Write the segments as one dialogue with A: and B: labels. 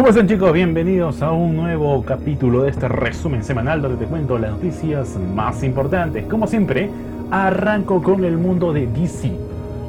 A: ¿Cómo están chicos? Bienvenidos a un nuevo capítulo de este resumen semanal donde te cuento las noticias más importantes. Como siempre, arranco con el mundo de DC.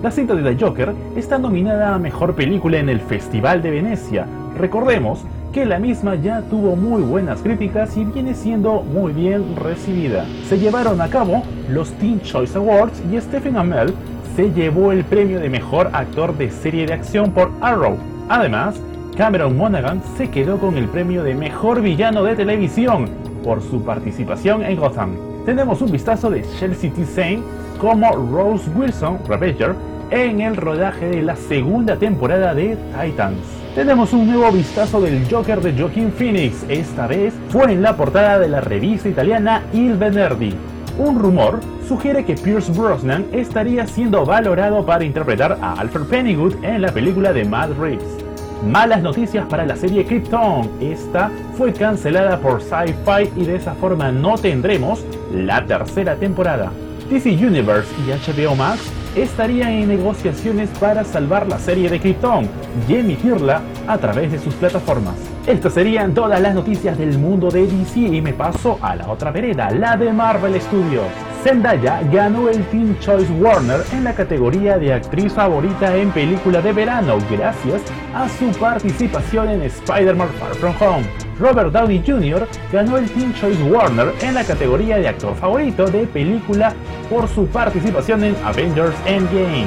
A: La cinta de The Joker está nominada a Mejor Película en el Festival de Venecia. Recordemos que la misma ya tuvo muy buenas críticas y viene siendo muy bien recibida. Se llevaron a cabo los Teen Choice Awards y Stephen Amell se llevó el premio de Mejor Actor de Serie de Acción por Arrow. Además, Cameron Monaghan se quedó con el premio de Mejor Villano de Televisión por su participación en Gotham. Tenemos un vistazo de Chelsea T. Como Rose Wilson, Ravager, en el rodaje de la segunda temporada de Titans. Tenemos un nuevo vistazo del Joker de Joaquin Phoenix, esta vez fue en la portada de la revista italiana Il Venerdì. Un rumor sugiere que Pierce Brosnan estaría siendo valorado para interpretar a Alfred Pennywood en la película de Matt Reeves. Malas noticias para la serie Krypton. Esta fue cancelada por Sci-Fi y de esa forma no tendremos la tercera temporada. DC Universe y HBO Max estarían en negociaciones para salvar la serie de Krypton y emitirla a través de sus plataformas. Estas serían todas las noticias del mundo de DC y me paso a la otra vereda, la de Marvel Studios. Zendaya ganó el Teen Choice Warner en la categoría de actriz favorita en película de verano gracias a su participación en Spider-Man Far From Home. Robert Downey Jr. ganó el Teen Choice Warner en la categoría de actor favorito de película por su participación en Avengers Endgame.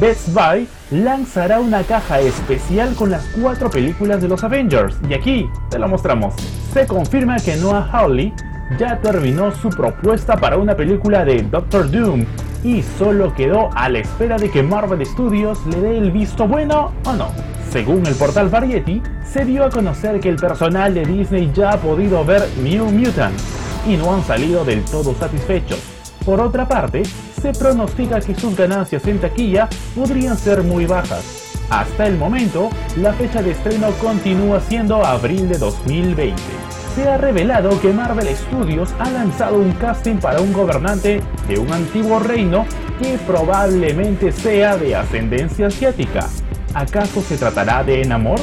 A: Best Buy lanzará una caja especial con las cuatro películas de los Avengers y aquí te lo mostramos. Se confirma que Noah Hawley ya terminó su propuesta para una película de Doctor Doom y solo quedó a la espera de que Marvel Studios le dé el visto bueno o no. Según el portal Variety, se dio a conocer que el personal de Disney ya ha podido ver New Mutants y no han salido del todo satisfechos. Por otra parte, se pronostica que sus ganancias en taquilla podrían ser muy bajas. Hasta el momento, la fecha de estreno continúa siendo abril de 2020 se ha revelado que Marvel Studios ha lanzado un casting para un gobernante de un antiguo reino que probablemente sea de ascendencia asiática. ¿Acaso se tratará de Enamor?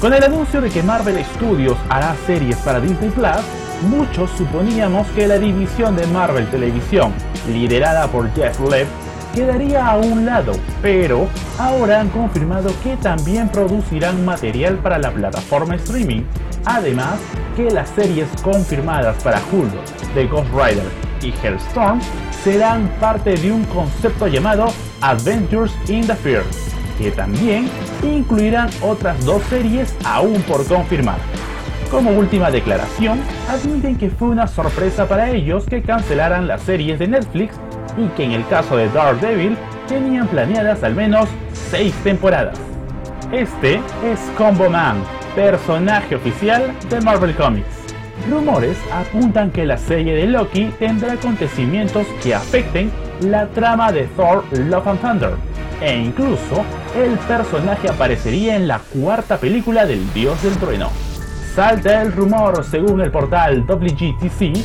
A: Con el anuncio de que Marvel Studios hará series para Disney Plus, muchos suponíamos que la división de Marvel Televisión, liderada por Jeff Lev, quedaría a un lado, pero ahora han confirmado que también producirán material para la plataforma streaming. Además, que las series confirmadas para Hulu de Ghost Rider y Hellstorm serán parte de un concepto llamado Adventures in the Fear, que también incluirán otras dos series aún por confirmar. Como última declaración, admiten que fue una sorpresa para ellos que cancelaran las series de Netflix y que en el caso de Daredevil tenían planeadas al menos 6 temporadas. Este es Combo Man, personaje oficial de Marvel Comics. Rumores apuntan que la serie de Loki tendrá acontecimientos que afecten la trama de Thor Love and Thunder, e incluso el personaje aparecería en la cuarta película del Dios del Trueno. Salta el rumor, según el portal WGTC,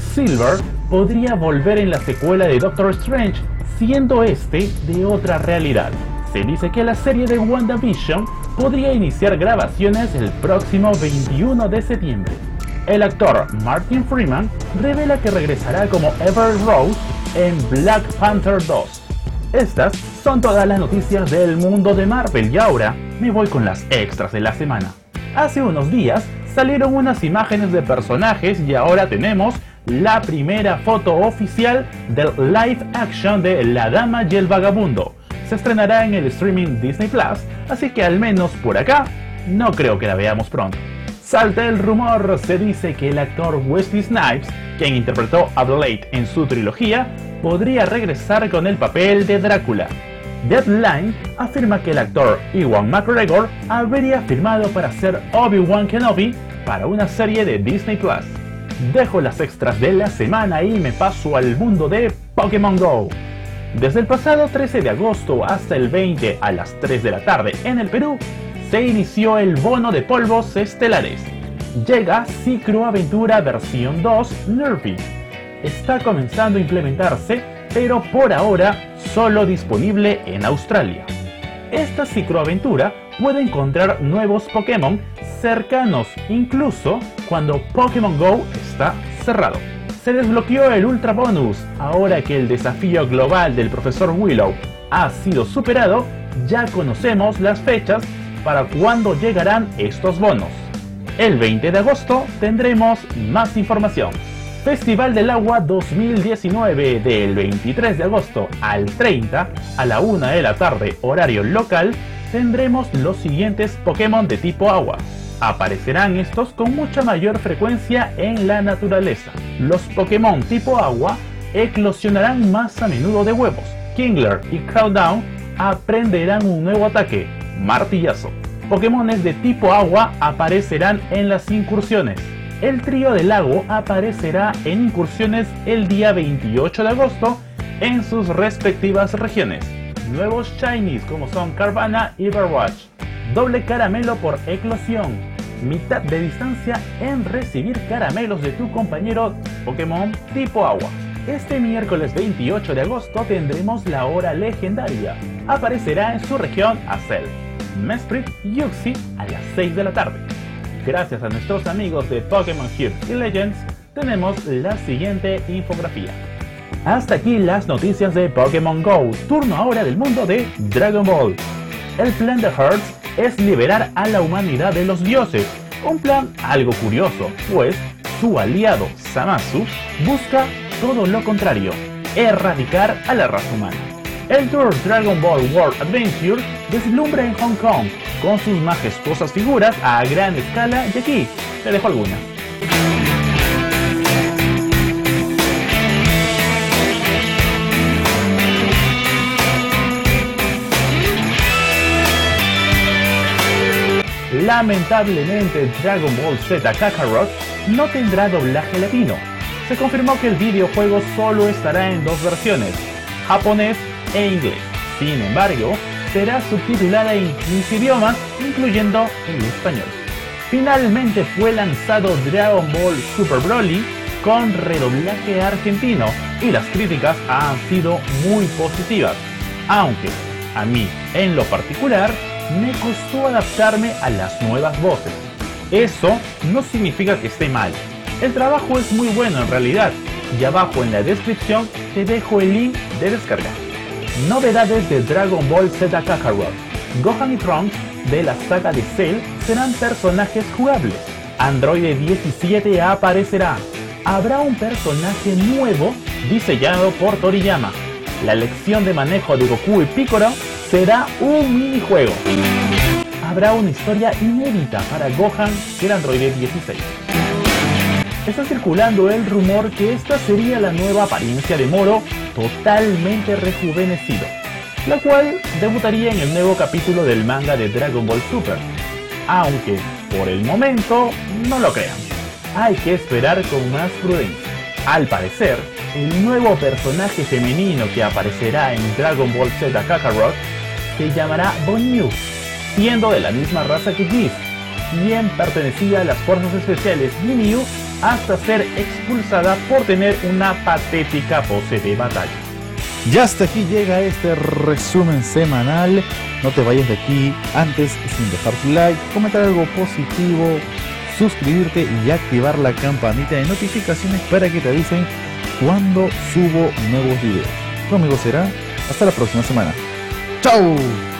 A: Silver podría volver en la secuela de Doctor Strange, siendo este de otra realidad. Se dice que la serie de WandaVision podría iniciar grabaciones el próximo 21 de septiembre. El actor Martin Freeman revela que regresará como Ever Rose en Black Panther 2. Estas son todas las noticias del mundo de Marvel y ahora me voy con las extras de la semana. Hace unos días salieron unas imágenes de personajes y ahora tenemos la primera foto oficial del live action de La Dama y el Vagabundo. Se estrenará en el streaming Disney Plus, así que al menos por acá no creo que la veamos pronto. Salta el rumor, se dice que el actor Wesley Snipes, quien interpretó a Blade en su trilogía, podría regresar con el papel de Drácula. Deadline afirma que el actor Iwan McGregor habría firmado para ser Obi-Wan Kenobi para una serie de Disney Plus dejo las extras de la semana y me paso al mundo de Pokémon Go. Desde el pasado 13 de agosto hasta el 20 a las 3 de la tarde en el Perú, se inició el bono de polvos estelares. Llega Cicro Aventura versión 2 Nerfy. Está comenzando a implementarse, pero por ahora solo disponible en Australia. esta cicloaventura puede encontrar nuevos Pokémon cercanos, incluso cuando Pokémon Go está cerrado. Se desbloqueó el Ultra Bonus, ahora que el desafío global del profesor Willow ha sido superado, ya conocemos las fechas para cuándo llegarán estos bonos. El 20 de agosto tendremos más información. Festival del Agua 2019 del 23 de agosto al 30 a la 1 de la tarde horario local tendremos los siguientes Pokémon de tipo agua. Aparecerán estos con mucha mayor frecuencia en la naturaleza. Los Pokémon tipo agua eclosionarán más a menudo de huevos. Kingler y Countdown aprenderán un nuevo ataque, Martillazo. Pokémones de tipo agua aparecerán en las incursiones. El trío del lago aparecerá en incursiones el día 28 de agosto en sus respectivas regiones. Nuevos Shinies como son Carvana y Overwatch. Doble caramelo por eclosión. Mitad de distancia en recibir caramelos de tu compañero Pokémon tipo agua. Este miércoles 28 de agosto tendremos la hora legendaria. Aparecerá en su región Acel, Mesprit y Uxie a las 6 de la tarde. Gracias a nuestros amigos de Pokémon Heroes y Legends, tenemos la siguiente infografía. Hasta aquí las noticias de Pokémon Go. Turno ahora del mundo de Dragon Ball. El plan de Hearts es liberar a la humanidad de los dioses. Un plan algo curioso, pues su aliado Samasu busca todo lo contrario, erradicar a la raza humana. El Tour Dragon Ball World Adventure deslumbra en Hong Kong con sus majestuosas figuras a gran escala y aquí te dejo algunas. Lamentablemente Dragon Ball Z Kakarot no tendrá doblaje latino, se confirmó que el videojuego solo estará en dos versiones, japonés e inglés. Sin embargo, será subtitulada en 15 idiomas, incluyendo el español. Finalmente fue lanzado Dragon Ball Super Broly con redoblaje argentino y las críticas han sido muy positivas, aunque a mí en lo particular me costó adaptarme a las nuevas voces. Eso no significa que esté mal, el trabajo es muy bueno en realidad y abajo en la descripción te dejo el link de descarga. Novedades de Dragon Ball Z Kakarot. Gohan y Trunks de la saga de Cell serán personajes jugables. Android 17 aparecerá. Habrá un personaje nuevo diseñado por Toriyama. La lección de manejo de Goku y Piccolo será un minijuego. Habrá una historia inédita para Gohan y el Android 16 está circulando el rumor que esta sería la nueva apariencia de Moro totalmente rejuvenecido, la cual debutaría en el nuevo capítulo del manga de Dragon Ball Super. Aunque, por el momento, no lo crean. Hay que esperar con más prudencia. Al parecer, el nuevo personaje femenino que aparecerá en Dragon Ball Z Kakarot se llamará Bonyu, siendo de la misma raza que Giz, quien pertenecía a las fuerzas especiales Ginyu hasta ser expulsada por tener una patética pose de batalla.
B: Ya hasta aquí llega este resumen semanal. No te vayas de aquí antes sin dejar tu like, comentar algo positivo, suscribirte y activar la campanita de notificaciones para que te avisen cuando subo nuevos videos. Conmigo será hasta la próxima semana. Tchau!